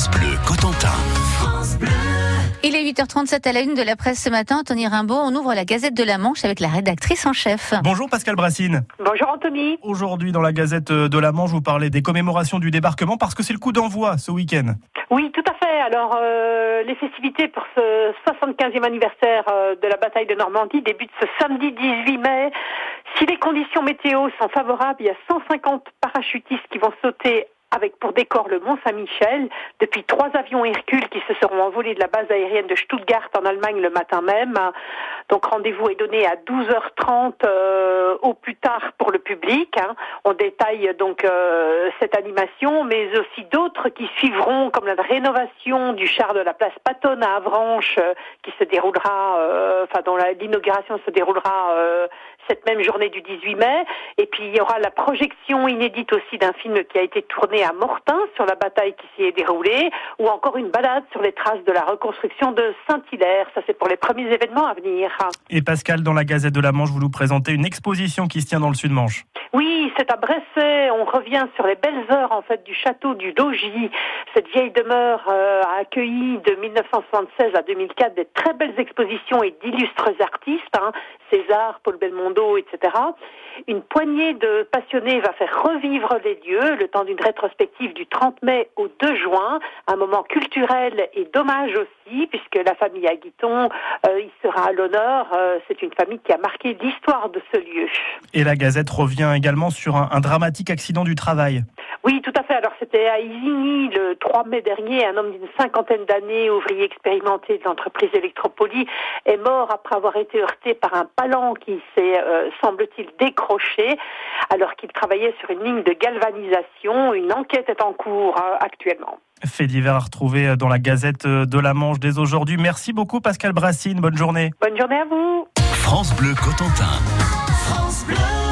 France Bleu Cotentin. Il est 8h37 à la une de la presse ce matin. Tony Rimbaud, on ouvre la Gazette de la Manche avec la rédactrice en chef. Bonjour Pascal Brassine. Bonjour Anthony. Aujourd'hui dans la Gazette de la Manche, vous parlez des commémorations du débarquement parce que c'est le coup d'envoi ce week-end. Oui, tout à fait. Alors, euh, les festivités pour ce 75e anniversaire euh, de la bataille de Normandie débutent ce samedi 18 mai. Si les conditions météo sont favorables, il y a 150 parachutistes qui vont sauter avec pour décor le Mont Saint-Michel, depuis trois avions Hercule qui se seront envolés de la base aérienne de Stuttgart en Allemagne le matin même. Donc rendez-vous est donné à 12h30 euh, au plus tard pour le public. Hein. On détaille donc euh, cette animation, mais aussi d'autres qui suivront, comme la rénovation du char de la place Patton à Avranches, euh, qui se déroulera, enfin dont l'inauguration se déroulera cette même journée du 18 mai. Et puis il y aura la projection inédite aussi d'un film qui a été tourné à Mortain sur la bataille qui s'y est déroulée, ou encore une balade sur les traces de la reconstruction de Saint-Hilaire. Ça c'est pour les premiers événements à venir. Et Pascal, dans la Gazette de la Manche, vous nous présentez une exposition qui se tient dans le Sud-Manche. Oui, c'est à Bresset. On revient sur les belles heures en fait du château du Logis. Cette vieille demeure euh, a accueilli de 1976 à 2004 des très belles expositions et d'illustres artistes, hein, César, Paul Belmondo, etc. Une poignée de passionnés va faire revivre les lieux le temps d'une rétrospective du 30 mai au 2 juin, un moment culturel et dommage aussi, puisque la famille Aguiton euh, y sera à l'honneur. Euh, c'est une famille qui a marqué l'histoire de ce lieu. Et la Gazette revient également sur un dramatique accident du travail. Oui, tout à fait. Alors c'était à Isigny le 3 mai dernier, un homme d'une cinquantaine d'années, ouvrier expérimenté de l'entreprise Electropoly, est mort après avoir été heurté par un palan qui s'est, euh, semble-t-il, décroché alors qu'il travaillait sur une ligne de galvanisation. Une enquête est en cours euh, actuellement. Fait divers à retrouver euh, dans la Gazette de la Manche dès aujourd'hui. Merci beaucoup Pascal Brassine. Bonne journée. Bonne journée à vous. France Bleu Cotentin. France Bleu.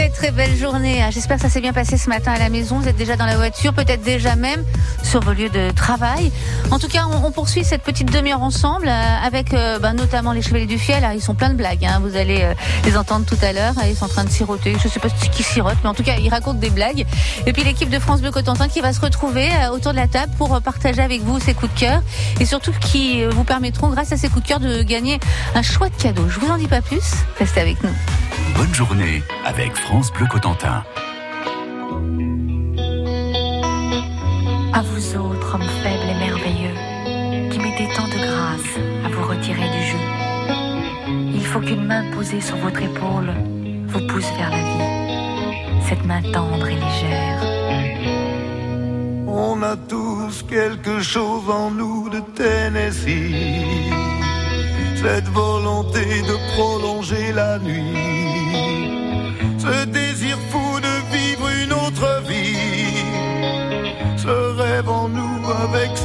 Très très belle journée. Ah, j'espère que ça s'est bien passé ce matin à la maison. Vous êtes déjà dans la voiture, peut-être déjà même sur vos lieux de travail. En tout cas, on, poursuit cette petite demi-heure ensemble euh, avec euh, ben, notamment les Chevaliers du Fiel. ils sont pleins de blagues. Hein. Vous allez euh, les entendre tout à l'heure. Ils sont en train de siroter. Je ne sais pas ce qu'ils sirotent, mais en tout cas, ils racontent des blagues. Et puis l'équipe de France Bleu Cotentin qui va se retrouver autour de la table pour partager avec vous ses coups de cœur et surtout qui vous permettront, grâce à ces coups de cœur, de gagner un chouette cadeau. Je vous en dis pas plus. Restez avec nous. Bonne journée avec France Bleu Cotentin. À vous autres, hommes faibles et merveilleux, qui mettez tant de grâce à vous retirer du jeu. Il faut qu'une main posée sur votre épaule vous pousse vers la vie, cette main tendre et légère. On a tous quelque chose en nous de Tennessee, cette volonté de prolonger la nuit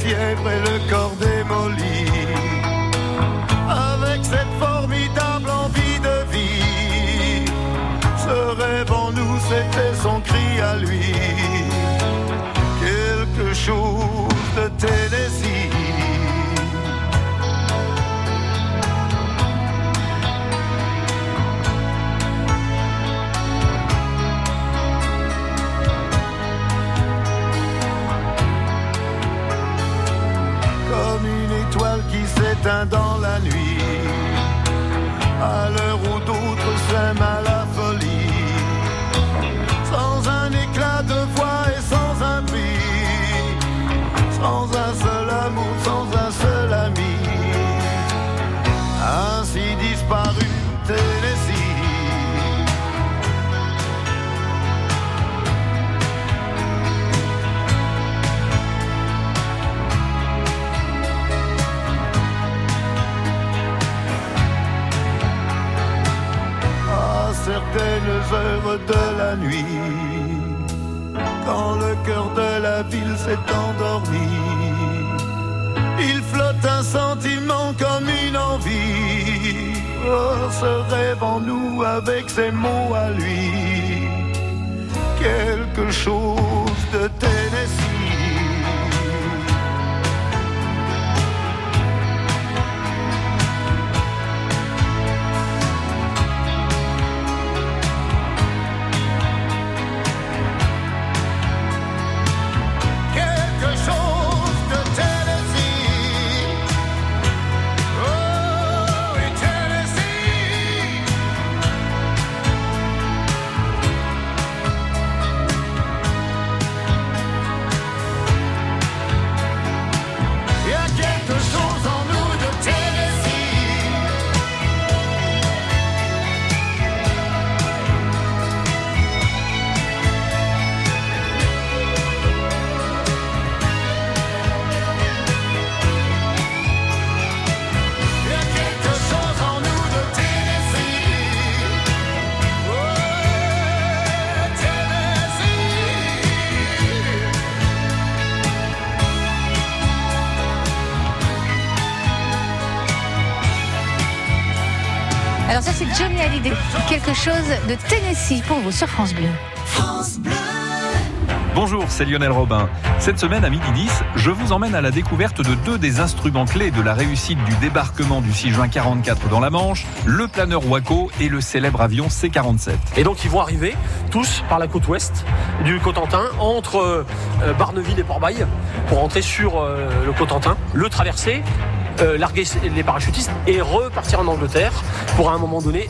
Fièvre et le corps démoli. Dans la nuit, la nuit. Quand le cœur de la ville s'est endormi, il flotte un sentiment comme une envie. Oh, ce rêve en nous avec ses mots à lui. Quelque chose de Tennessee. Alors ça c'est Johnny Hallyday, quelque chose de Tennessee pour vous sur France Bleu. Bonjour, c'est Lionel Robin. Cette semaine à midi 10, je vous emmène à la découverte de deux des instruments clés de la réussite du débarquement du 6 juin 44 dans la Manche, le planeur Waco et le célèbre avion C-47. Et donc ils vont arriver tous par la côte ouest du Cotentin, entre euh, Barneville et Port-Bail, pour entrer sur euh, le Cotentin, le traverser, larguer les parachutistes et repartir en Angleterre pour à un moment donné